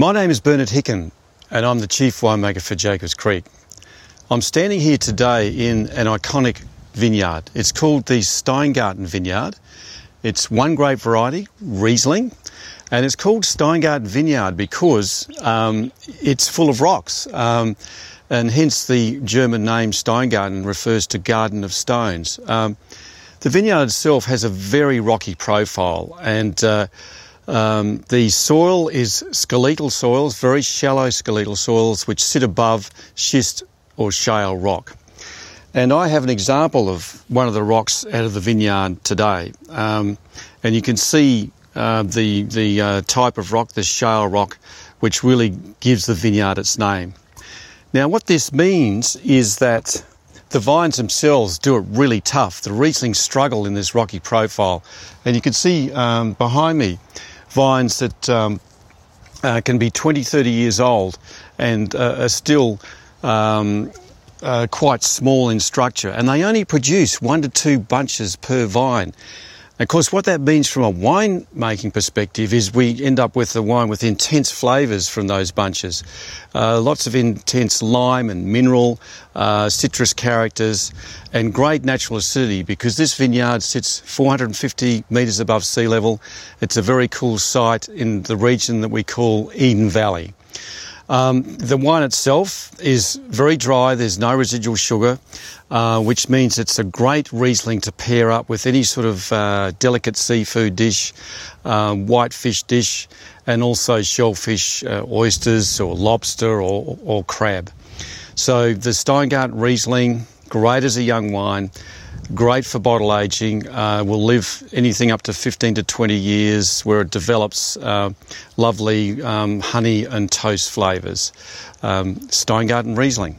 My name is Bernard Hickin, and I'm the Chief Winemaker for Jacob's Creek. I'm standing here today in an iconic vineyard. It's called the Steingarten Vineyard. It's one grape variety, Riesling, and it's called Steingarten Vineyard because um, it's full of rocks. Um, and hence the German name Steingarten refers to garden of stones. Um, the vineyard itself has a very rocky profile, and uh, um, the soil is skeletal soils, very shallow skeletal soils, which sit above schist or shale rock. And I have an example of one of the rocks out of the vineyard today, um, and you can see uh, the the uh, type of rock, the shale rock, which really gives the vineyard its name. Now, what this means is that the vines themselves do it really tough. The Riesling struggle in this rocky profile. And you can see um, behind me vines that um, uh, can be 20, 30 years old and uh, are still um, uh, quite small in structure. And they only produce one to two bunches per vine. Of course, what that means from a wine making perspective is we end up with a wine with intense flavours from those bunches. Uh, lots of intense lime and mineral, uh, citrus characters, and great natural acidity because this vineyard sits 450 metres above sea level. It's a very cool site in the region that we call Eden Valley. Um, the wine itself is very dry, there's no residual sugar, uh, which means it's a great Riesling to pair up with any sort of uh, delicate seafood dish, um, white fish dish, and also shellfish, uh, oysters, or lobster, or, or crab. So the Steingarten Riesling, great as a young wine great for bottle aging, uh, will live anything up to 15 to 20 years where it develops uh, lovely um, honey and toast flavours. Um, Steingarten Riesling.